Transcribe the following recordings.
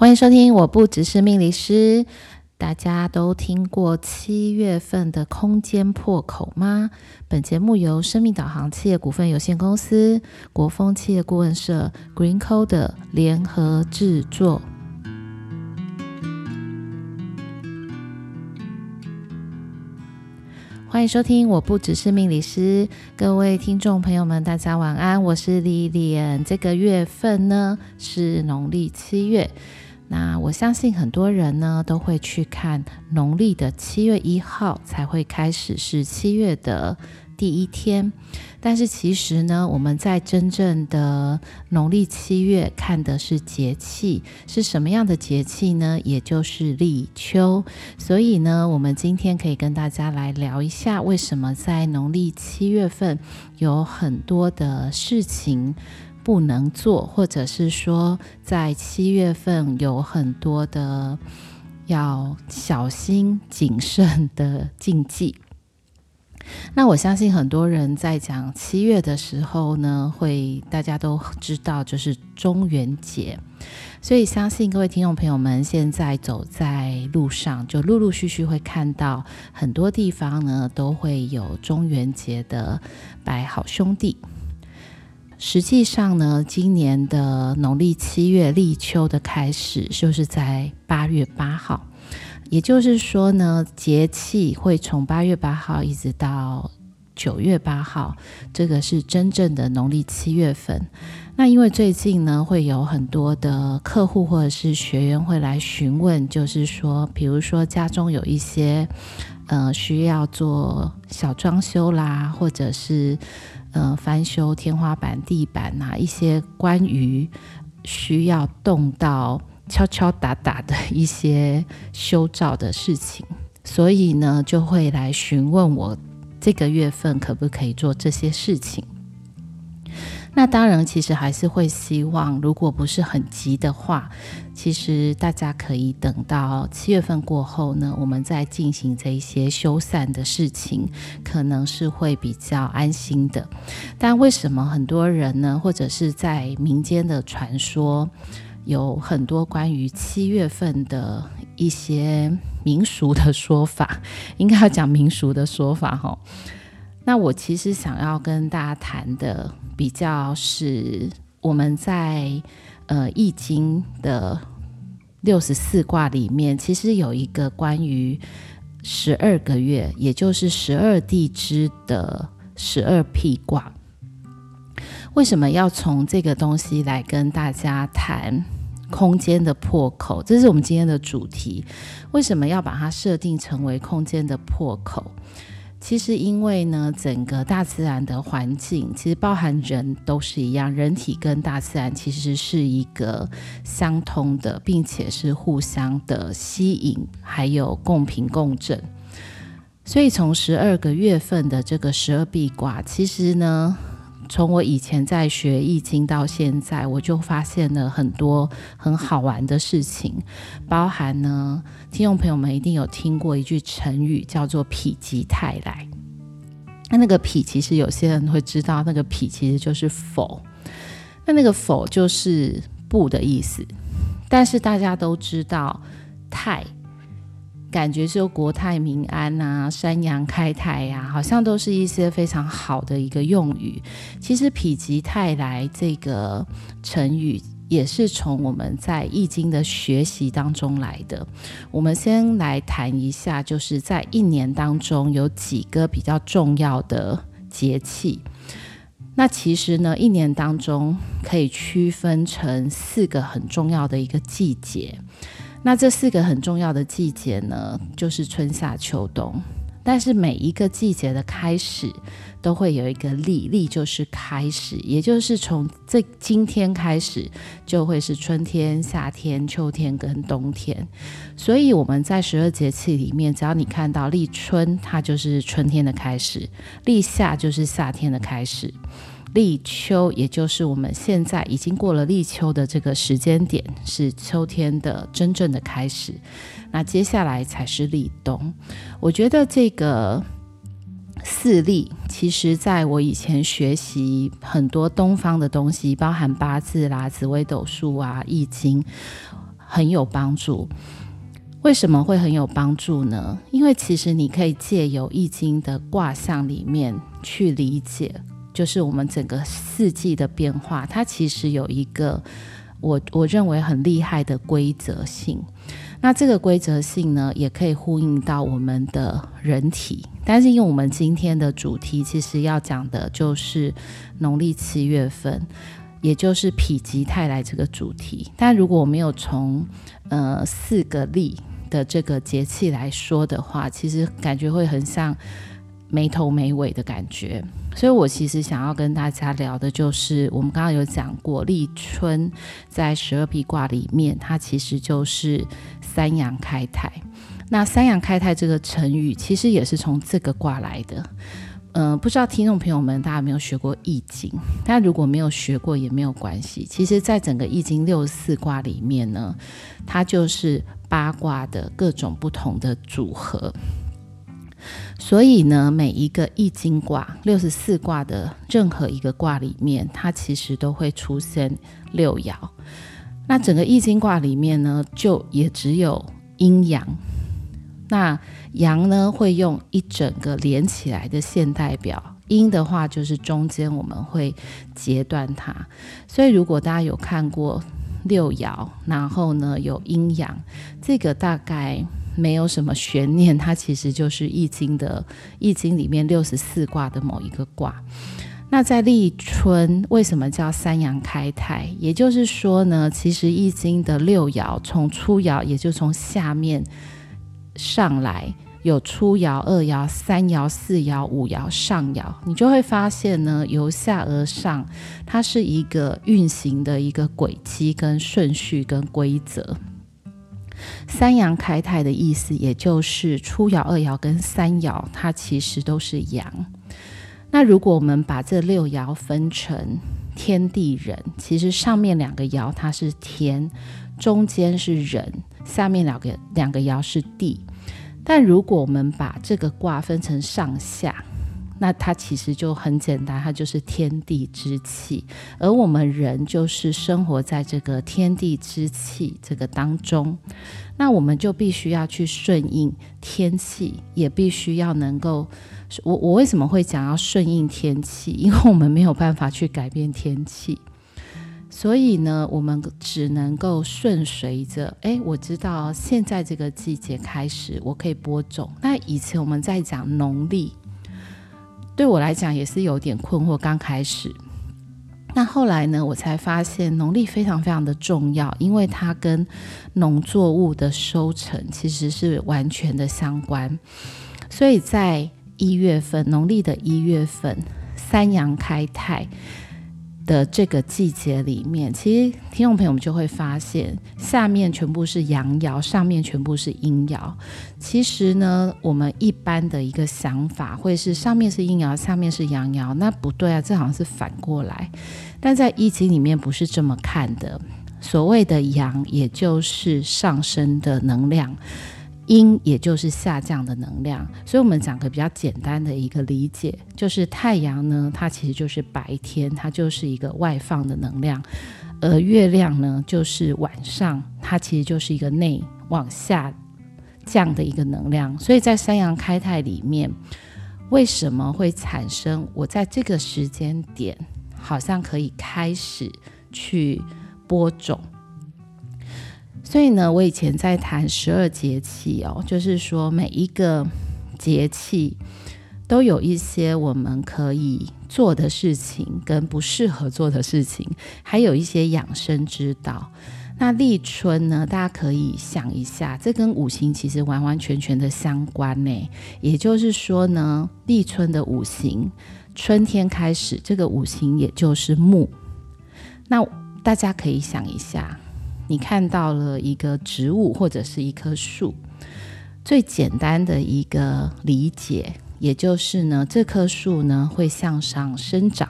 欢迎收听，我不只是命理师。大家都听过七月份的空间破口吗？本节目由生命导航企业股份有限公司、国风企业顾问社、GreenCoder 联合制作。欢迎收听，我不只是命理师。各位听众朋友们，大家晚安，我是 Lilian。这个月份呢是农历七月。那我相信很多人呢都会去看农历的七月一号才会开始是七月的第一天，但是其实呢，我们在真正的农历七月看的是节气，是什么样的节气呢？也就是立秋。所以呢，我们今天可以跟大家来聊一下，为什么在农历七月份有很多的事情。不能做，或者是说，在七月份有很多的要小心谨慎的禁忌。那我相信很多人在讲七月的时候呢，会大家都知道，就是中元节。所以相信各位听众朋友们现在走在路上，就陆陆续续会看到很多地方呢，都会有中元节的拜好兄弟。实际上呢，今年的农历七月立秋的开始就是在八月八号，也就是说呢，节气会从八月八号一直到九月八号，这个是真正的农历七月份。那因为最近呢，会有很多的客户或者是学员会来询问，就是说，比如说家中有一些呃需要做小装修啦，或者是。呃，翻修天花板、地板呐、一些关于需要动到敲敲打打的一些修造的事情，所以呢，就会来询问我这个月份可不可以做这些事情。那当然，其实还是会希望，如果不是很急的话，其实大家可以等到七月份过后呢，我们再进行这一些修缮的事情，可能是会比较安心的。但为什么很多人呢，或者是在民间的传说，有很多关于七月份的一些民俗的说法，应该要讲民俗的说法哈。那我其实想要跟大家谈的。比较是我们在呃《易经》的六十四卦里面，其实有一个关于十二个月，也就是十二地支的十二辟卦。为什么要从这个东西来跟大家谈空间的破口？这是我们今天的主题。为什么要把它设定成为空间的破口？其实，因为呢，整个大自然的环境，其实包含人都是一样，人体跟大自然其实是一个相通的，并且是互相的吸引，还有共频共振。所以，从十二个月份的这个十二壁卦，其实呢。从我以前在学易经到现在，我就发现了很多很好玩的事情，包含呢，听众朋友们一定有听过一句成语，叫做“否极泰来”。那那个“否”其实有些人会知道，那个“否”其实就是否。那那个“否”就是不的意思，但是大家都知道“泰”。感觉就国泰民安啊，山阳开泰呀，好像都是一些非常好的一个用语。其实“否极泰来”这个成语也是从我们在易经的学习当中来的。我们先来谈一下，就是在一年当中有几个比较重要的节气。那其实呢，一年当中可以区分成四个很重要的一个季节。那这四个很重要的季节呢，就是春夏秋冬。但是每一个季节的开始都会有一个立，立就是开始，也就是从这今天开始就会是春天、夏天、秋天跟冬天。所以我们在十二节气里面，只要你看到立春，它就是春天的开始；立夏就是夏天的开始。立秋，也就是我们现在已经过了立秋的这个时间点，是秋天的真正的开始。那接下来才是立冬。我觉得这个四立，其实在我以前学习很多东方的东西，包含八字啦、紫微斗数啊、易经，很有帮助。为什么会很有帮助呢？因为其实你可以借由《易经》的卦象里面去理解，就是我们整个四季的变化，它其实有一个我我认为很厉害的规则性。那这个规则性呢，也可以呼应到我们的人体。但是因为我们今天的主题其实要讲的就是农历七月份，也就是否极泰来这个主题。但如果我没有从呃四个历的这个节气来说的话，其实感觉会很像没头没尾的感觉。所以我其实想要跟大家聊的就是，我们刚刚有讲过立春在十二辟卦里面，它其实就是三阳开泰。那三阳开泰这个成语，其实也是从这个卦来的。嗯、不知道听众朋友们大家有没有学过易经？但如果没有学过也没有关系。其实，在整个易经六十四卦里面呢，它就是八卦的各种不同的组合。所以呢，每一个易经卦六十四卦的任何一个卦里面，它其实都会出现六爻。那整个易经卦里面呢，就也只有阴阳。那阳呢，会用一整个连起来的线代表，阴的话就是中间我们会截断它。所以如果大家有看过六爻，然后呢有阴阳，这个大概没有什么悬念，它其实就是易经的易经里面六十四卦的某一个卦。那在立春为什么叫三阳开泰？也就是说呢，其实易经的六爻从初爻，也就从下面。上来有初爻、二爻、三爻、四爻、五爻、上爻，你就会发现呢，由下而上，它是一个运行的一个轨迹、跟顺序、跟规则。三阳开泰的意思，也就是初爻、二爻跟三爻，它其实都是阳。那如果我们把这六爻分成天地人，其实上面两个爻它是天，中间是人，下面两个两个爻是地。但如果我们把这个卦分成上下，那它其实就很简单，它就是天地之气，而我们人就是生活在这个天地之气这个当中，那我们就必须要去顺应天气，也必须要能够，我我为什么会讲要顺应天气？因为我们没有办法去改变天气。所以呢，我们只能够顺随着。哎，我知道现在这个季节开始，我可以播种。那以前我们在讲农历，对我来讲也是有点困惑。刚开始，那后来呢，我才发现农历非常非常的重要，因为它跟农作物的收成其实是完全的相关。所以在一月份，农历的一月份，三阳开泰。的这个季节里面，其实听众朋友们就会发现，下面全部是阳爻，上面全部是阴爻。其实呢，我们一般的一个想法会是上面是阴爻，下面是阳爻，那不对啊，这好像是反过来。但在易经里面不是这么看的，所谓的阳，也就是上升的能量。阴也就是下降的能量，所以我们讲个比较简单的一个理解，就是太阳呢，它其实就是白天，它就是一个外放的能量；而月亮呢，就是晚上，它其实就是一个内往下降的一个能量。所以在三阳开泰里面，为什么会产生我在这个时间点好像可以开始去播种？所以呢，我以前在谈十二节气哦，就是说每一个节气都有一些我们可以做的事情，跟不适合做的事情，还有一些养生之道。那立春呢，大家可以想一下，这跟五行其实完完全全的相关呢。也就是说呢，立春的五行，春天开始，这个五行也就是木。那大家可以想一下。你看到了一个植物或者是一棵树，最简单的一个理解，也就是呢，这棵树呢会向上生长，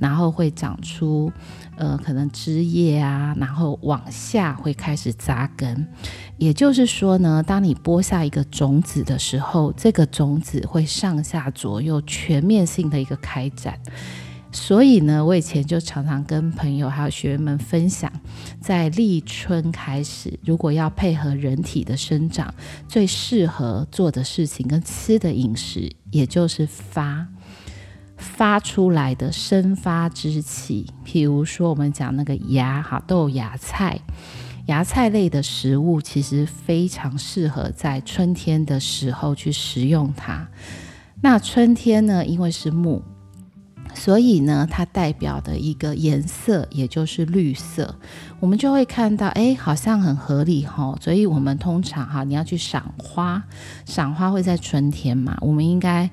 然后会长出呃可能枝叶啊，然后往下会开始扎根。也就是说呢，当你播下一个种子的时候，这个种子会上下左右全面性的一个开展。所以呢，我以前就常常跟朋友还有学员们分享，在立春开始，如果要配合人体的生长，最适合做的事情跟吃的饮食，也就是发发出来的生发之气。譬如说，我们讲那个芽哈豆芽菜，芽菜类的食物，其实非常适合在春天的时候去食用它。那春天呢，因为是木。所以呢，它代表的一个颜色，也就是绿色，我们就会看到，哎，好像很合理哈。所以，我们通常哈，你要去赏花，赏花会在春天嘛？我们应该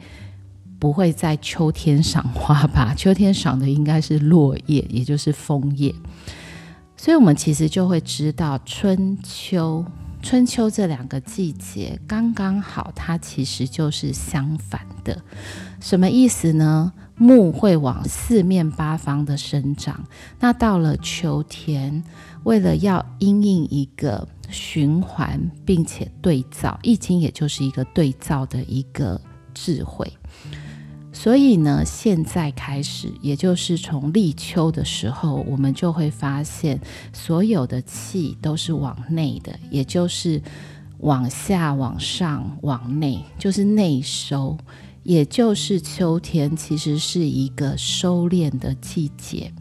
不会在秋天赏花吧？秋天赏的应该是落叶，也就是枫叶。所以，我们其实就会知道，春秋，春秋这两个季节刚刚好，它其实就是相反的。什么意思呢？木会往四面八方的生长，那到了秋天，为了要因应一个循环，并且对照，易经也就是一个对照的一个智慧。所以呢，现在开始，也就是从立秋的时候，我们就会发现，所有的气都是往内的，也就是往下、往上、往内，就是内收。也就是秋天，其实是一个收敛的季节。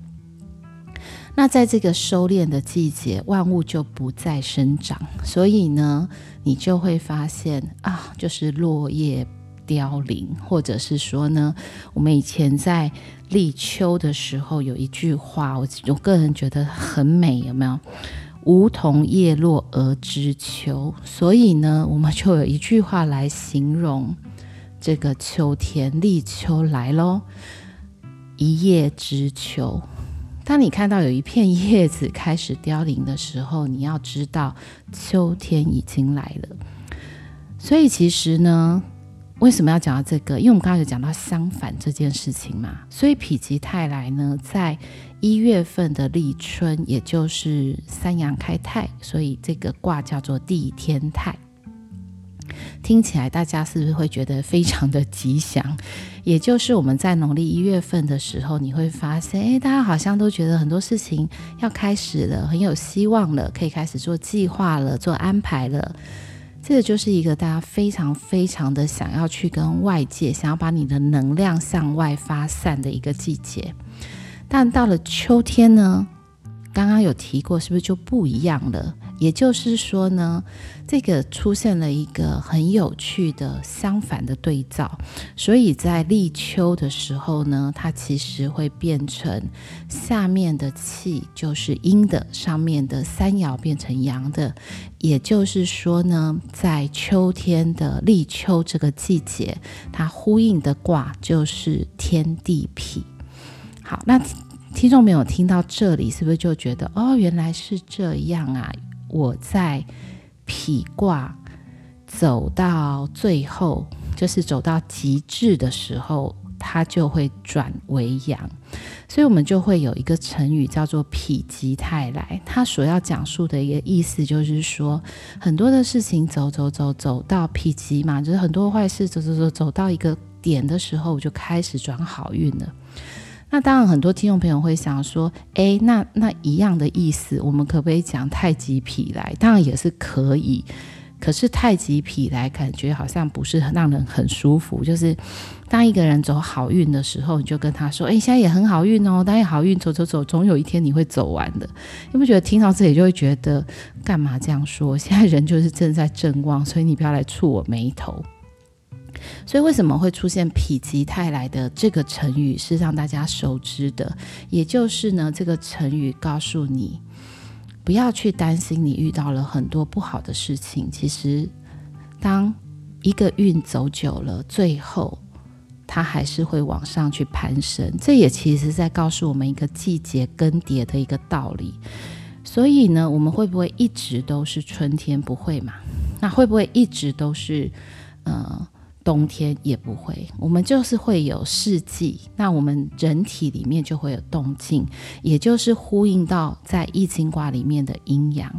那在这个收敛的季节，万物就不再生长，所以呢，你就会发现啊，就是落叶凋零，或者是说呢，我们以前在立秋的时候有一句话，我我个人觉得很美，有没有？梧桐叶落而知秋。所以呢，我们就有一句话来形容。这个秋天，立秋来喽，一叶知秋。当你看到有一片叶子开始凋零的时候，你要知道秋天已经来了。所以其实呢，为什么要讲到这个？因为我们刚刚有讲到相反这件事情嘛。所以否极泰来呢，在一月份的立春，也就是三阳开泰，所以这个卦叫做地天泰。听起来大家是不是会觉得非常的吉祥？也就是我们在农历一月份的时候，你会发现，诶，大家好像都觉得很多事情要开始了，很有希望了，可以开始做计划了，做安排了。这个就是一个大家非常非常的想要去跟外界，想要把你的能量向外发散的一个季节。但到了秋天呢，刚刚有提过，是不是就不一样了？也就是说呢，这个出现了一个很有趣的相反的对照，所以在立秋的时候呢，它其实会变成下面的气就是阴的，上面的三爻变成阳的。也就是说呢，在秋天的立秋这个季节，它呼应的卦就是天地痞。好，那听众没有听到这里，是不是就觉得哦，原来是这样啊？我在否卦走到最后，就是走到极致的时候，它就会转为阳，所以我们就会有一个成语叫做“否极泰来”。它所要讲述的一个意思就是说，很多的事情走走走走到否极嘛，就是很多坏事走走走走到一个点的时候，我就开始转好运了。那当然，很多听众朋友会想说：“诶，那那一样的意思，我们可不可以讲太极否来？当然也是可以。可是太极否来，感觉好像不是让人很舒服。就是当一个人走好运的时候，你就跟他说：‘诶，现在也很好运哦，当然好运，走走走，总有一天你会走完的。’你不觉得听到这里就会觉得干嘛这样说？现在人就是正在正旺，所以你不要来触我霉头。”所以为什么会出现“否极泰来”的这个成语，是让大家熟知的。也就是呢，这个成语告诉你，不要去担心你遇到了很多不好的事情。其实，当一个运走久了，最后它还是会往上去攀升。这也其实在告诉我们一个季节更迭的一个道理。所以呢，我们会不会一直都是春天？不会嘛？那会不会一直都是呃？冬天也不会，我们就是会有四季，那我们人体里面就会有动静，也就是呼应到在易经卦里面的阴阳。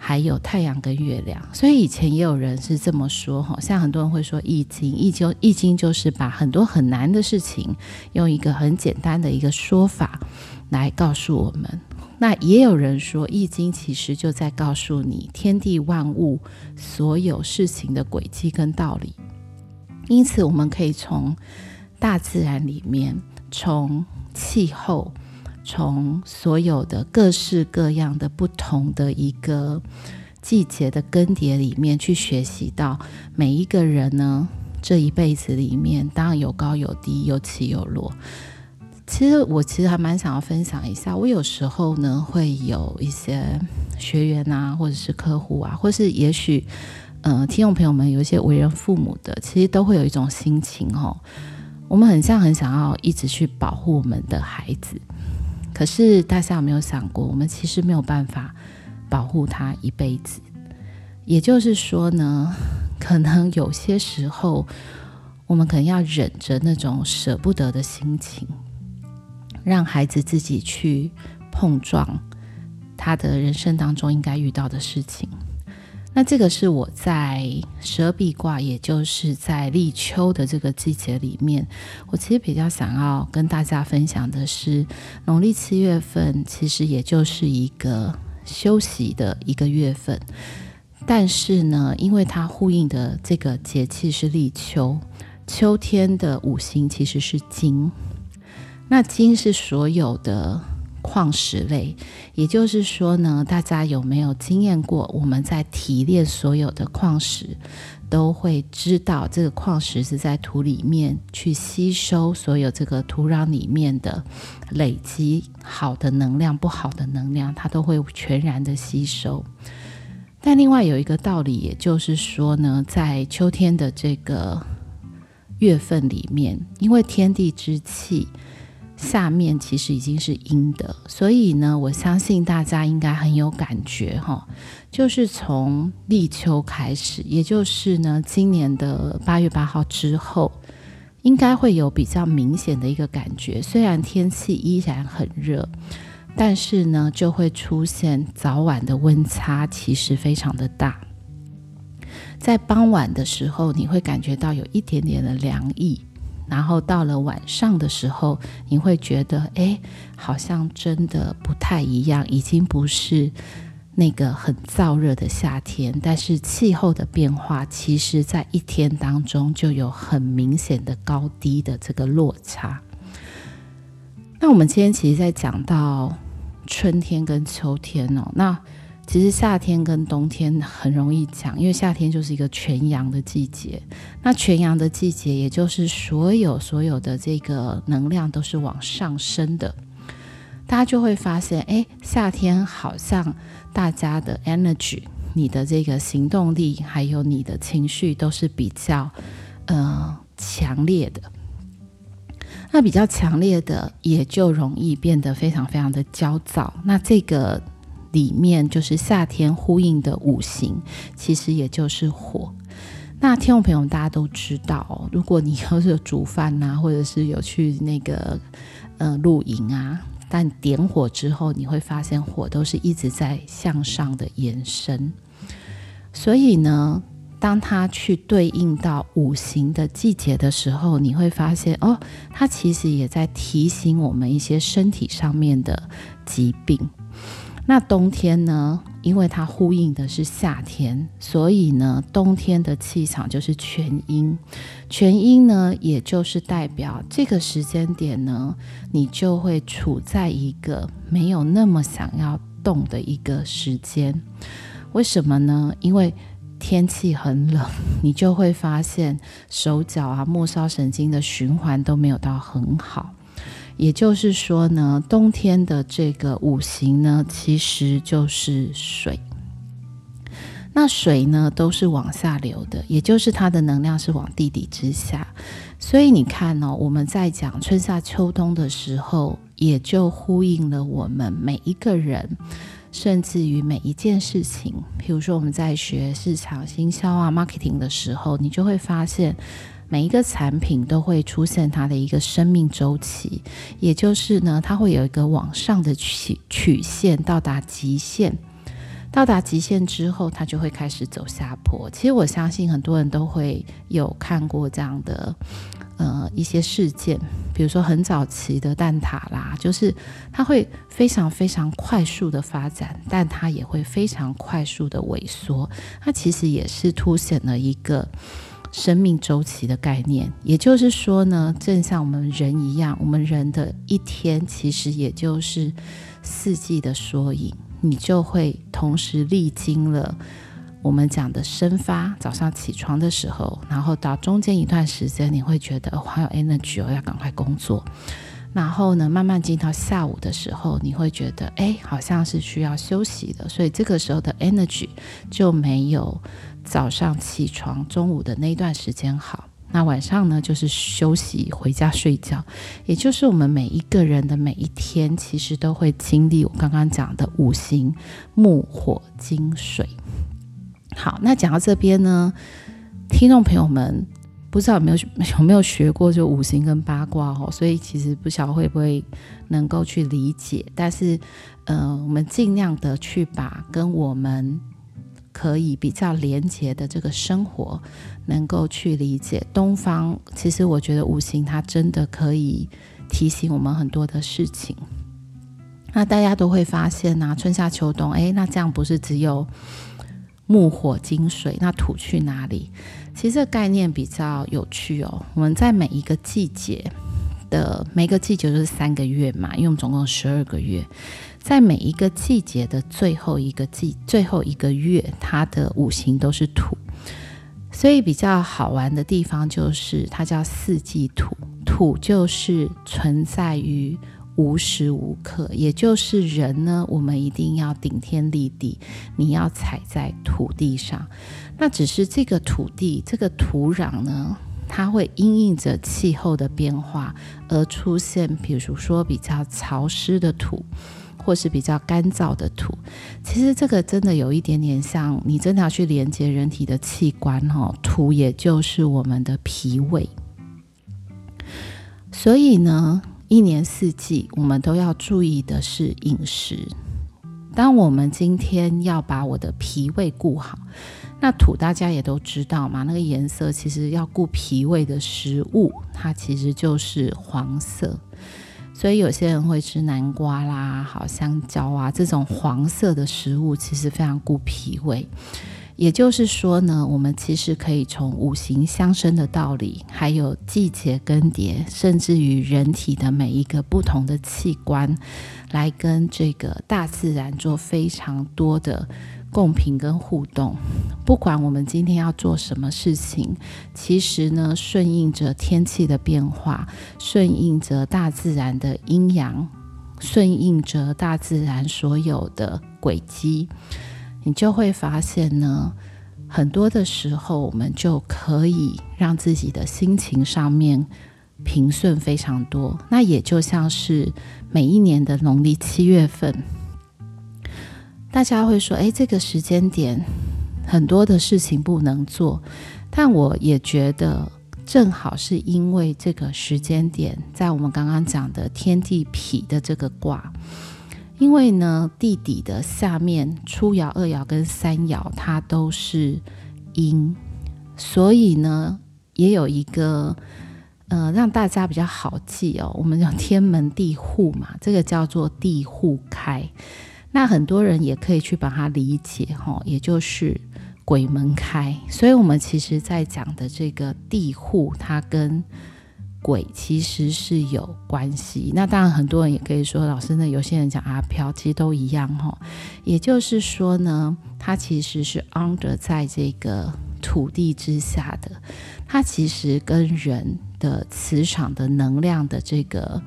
还有太阳跟月亮。所以以前也有人是这么说，哈，像很多人会说易经，易经易经就是把很多很难的事情用一个很简单的一个说法来告诉我们。那也有人说，易经其实就在告诉你天地万物所有事情的轨迹跟道理。因此，我们可以从大自然里面，从气候，从所有的各式各样的不同的一个季节的更迭里面，去学习到每一个人呢，这一辈子里面，当然有高有低，有起有落。其实我其实还蛮想要分享一下，我有时候呢会有一些学员啊，或者是客户啊，或是也许呃听众朋友们有一些为人父母的，其实都会有一种心情哦，我们很像很想要一直去保护我们的孩子，可是大家有没有想过，我们其实没有办法保护他一辈子？也就是说呢，可能有些时候我们可能要忍着那种舍不得的心情。让孩子自己去碰撞他的人生当中应该遇到的事情。那这个是我在蛇壁卦，也就是在立秋的这个季节里面，我其实比较想要跟大家分享的是，农历七月份其实也就是一个休息的一个月份。但是呢，因为它呼应的这个节气是立秋，秋天的五行其实是金。那金是所有的矿石类，也就是说呢，大家有没有经验过？我们在提炼所有的矿石，都会知道这个矿石是在土里面去吸收所有这个土壤里面的累积好的能量、不好的能量，它都会全然的吸收。但另外有一个道理，也就是说呢，在秋天的这个月份里面，因为天地之气。下面其实已经是阴的，所以呢，我相信大家应该很有感觉哈。就是从立秋开始，也就是呢，今年的八月八号之后，应该会有比较明显的一个感觉。虽然天气依然很热，但是呢，就会出现早晚的温差，其实非常的大。在傍晚的时候，你会感觉到有一点点的凉意。然后到了晚上的时候，你会觉得，哎，好像真的不太一样，已经不是那个很燥热的夏天。但是气候的变化，其实在一天当中就有很明显的高低的这个落差。那我们今天其实在讲到春天跟秋天哦，那。其实夏天跟冬天很容易讲，因为夏天就是一个全阳的季节。那全阳的季节，也就是所有所有的这个能量都是往上升的。大家就会发现，哎，夏天好像大家的 energy，你的这个行动力，还有你的情绪都是比较呃强烈的。那比较强烈的，也就容易变得非常非常的焦躁。那这个。里面就是夏天呼应的五行，其实也就是火。那听众朋友大家都知道，如果你要是煮饭啊，或者是有去那个呃露营啊，但点火之后，你会发现火都是一直在向上的延伸。所以呢，当它去对应到五行的季节的时候，你会发现哦，它其实也在提醒我们一些身体上面的疾病。那冬天呢？因为它呼应的是夏天，所以呢，冬天的气场就是全阴。全阴呢，也就是代表这个时间点呢，你就会处在一个没有那么想要动的一个时间。为什么呢？因为天气很冷，你就会发现手脚啊、末梢神经的循环都没有到很好。也就是说呢，冬天的这个五行呢，其实就是水。那水呢，都是往下流的，也就是它的能量是往地底之下。所以你看呢、哦，我们在讲春夏秋冬的时候，也就呼应了我们每一个人，甚至于每一件事情。比如说我们在学市场行销啊、marketing 的时候，你就会发现。每一个产品都会出现它的一个生命周期，也就是呢，它会有一个往上的曲曲线到达极限，到达极限之后，它就会开始走下坡。其实我相信很多人都会有看过这样的呃一些事件，比如说很早期的蛋挞啦，就是它会非常非常快速的发展，但它也会非常快速的萎缩。它其实也是凸显了一个生命周期的概念。也就是说呢，正像我们人一样，我们人的一天其实也就是四季的缩影。你就会同时历经了我们讲的生发，早上起床的时候，然后到中间一段时间，你会觉得还有 energy，哦要赶快工作。然后呢，慢慢进到下午的时候，你会觉得哎，好像是需要休息的，所以这个时候的 energy 就没有早上起床、中午的那一段时间好。那晚上呢，就是休息回家睡觉，也就是我们每一个人的每一天，其实都会经历我刚刚讲的五行木火金水。好，那讲到这边呢，听众朋友们不知道有没有有没有学过就五行跟八卦哦，所以其实不晓得会不会能够去理解，但是呃，我们尽量的去把跟我们。可以比较连结的这个生活，能够去理解东方。其实我觉得五行它真的可以提醒我们很多的事情。那大家都会发现啊，春夏秋冬，诶，那这样不是只有木火金水，那土去哪里？其实这个概念比较有趣哦。我们在每一个季节的每个季节就是三个月嘛，因为我们总共十二个月。在每一个季节的最后一个季，最后一个月，它的五行都是土，所以比较好玩的地方就是它叫四季土。土就是存在于无时无刻，也就是人呢，我们一定要顶天立地，你要踩在土地上。那只是这个土地，这个土壤呢，它会因应着气候的变化而出现，比如说比较潮湿的土。或是比较干燥的土，其实这个真的有一点点像你真的要去连接人体的器官哦，土也就是我们的脾胃。所以呢，一年四季我们都要注意的是饮食。当我们今天要把我的脾胃顾好，那土大家也都知道嘛，那个颜色其实要顾脾胃的食物，它其实就是黄色。所以有些人会吃南瓜啦、好香蕉啊这种黄色的食物，其实非常顾脾胃。也就是说呢，我们其实可以从五行相生的道理，还有季节更迭，甚至于人体的每一个不同的器官，来跟这个大自然做非常多的。共频跟互动，不管我们今天要做什么事情，其实呢，顺应着天气的变化，顺应着大自然的阴阳，顺应着大自然所有的轨迹，你就会发现呢，很多的时候，我们就可以让自己的心情上面平顺非常多。那也就像是每一年的农历七月份。大家会说：“诶，这个时间点很多的事情不能做。”但我也觉得，正好是因为这个时间点，在我们刚刚讲的天地痞的这个卦，因为呢，地底的下面初爻、二爻跟三爻它都是阴，所以呢，也有一个呃，让大家比较好记哦。我们讲天门地户嘛，这个叫做地户开。那很多人也可以去把它理解，哈，也就是鬼门开。所以，我们其实在讲的这个地户，它跟鬼其实是有关系。那当然，很多人也可以说，老师呢，有些人讲阿飘，其实都一样，哈。也就是说呢，它其实是 under 在这个土地之下的，它其实跟人的磁场的能量的这个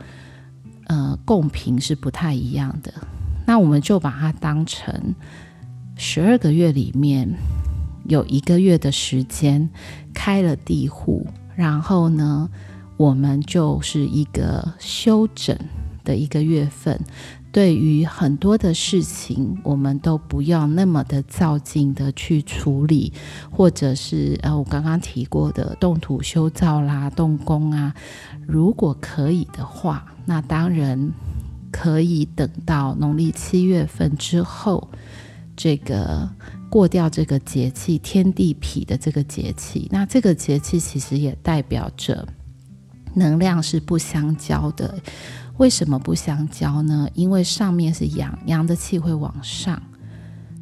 呃共频是不太一样的。那我们就把它当成十二个月里面有一个月的时间开了地户，然后呢，我们就是一个休整的一个月份。对于很多的事情，我们都不要那么的躁进的去处理，或者是呃，我刚刚提过的动土修造啦、动工啊，如果可以的话，那当然。可以等到农历七月份之后这个过掉这个节气天地痞的这个节气。那这个节气其实也代表着能量是不相交的。为什么不相交呢？因为上面是阳，阳的气会往上。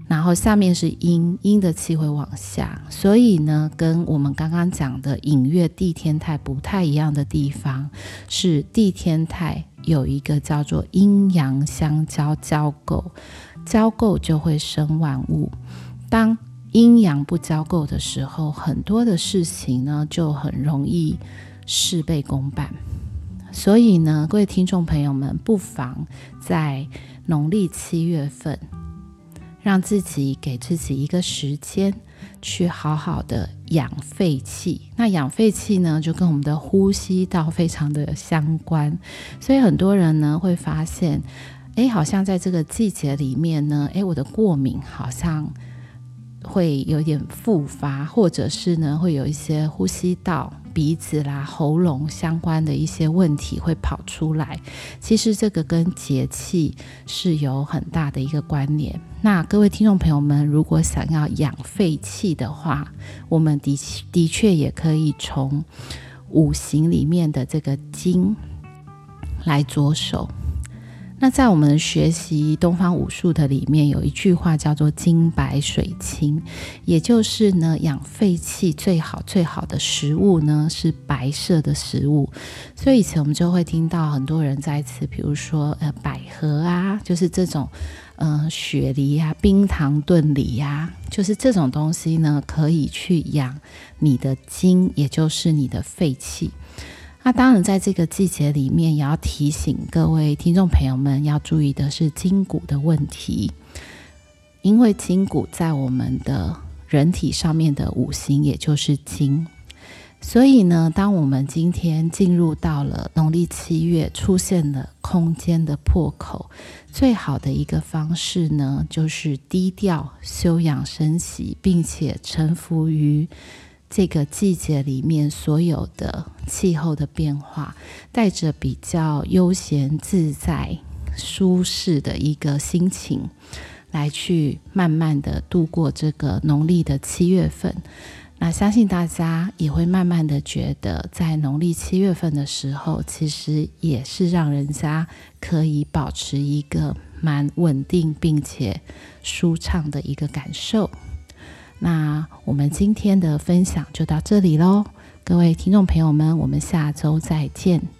然后下面是阴，阴的气会往下，所以呢，跟我们刚刚讲的隐月地天泰不太一样的地方，是地天泰有一个叫做阴阳相交交构，交构就会生万物。当阴阳不交构的时候，很多的事情呢就很容易事倍功半。所以呢，各位听众朋友们，不妨在农历七月份。让自己给自己一个时间，去好好的养肺气。那养肺气呢，就跟我们的呼吸道非常的相关。所以很多人呢会发现，哎，好像在这个季节里面呢，哎，我的过敏好像会有点复发，或者是呢会有一些呼吸道。鼻子啦、喉咙相关的一些问题会跑出来，其实这个跟节气是有很大的一个关联。那各位听众朋友们，如果想要养肺气的话，我们的的确也可以从五行里面的这个金来着手。那在我们学习东方武术的里面，有一句话叫做“金白水清”，也就是呢，养肺气最好最好的食物呢是白色的食物。所以以前我们就会听到很多人在吃，比如说呃百合啊，就是这种呃雪梨呀、啊、冰糖炖梨呀、啊，就是这种东西呢，可以去养你的精，也就是你的肺气。那当然，在这个季节里面，也要提醒各位听众朋友们要注意的是筋骨的问题，因为筋骨在我们的人体上面的五行也就是金，所以呢，当我们今天进入到了农历七月，出现了空间的破口，最好的一个方式呢，就是低调休养生息，并且臣服于。这个季节里面所有的气候的变化，带着比较悠闲自在、舒适的一个心情，来去慢慢的度过这个农历的七月份。那相信大家也会慢慢的觉得，在农历七月份的时候，其实也是让人家可以保持一个蛮稳定并且舒畅的一个感受。那我们今天的分享就到这里喽，各位听众朋友们，我们下周再见。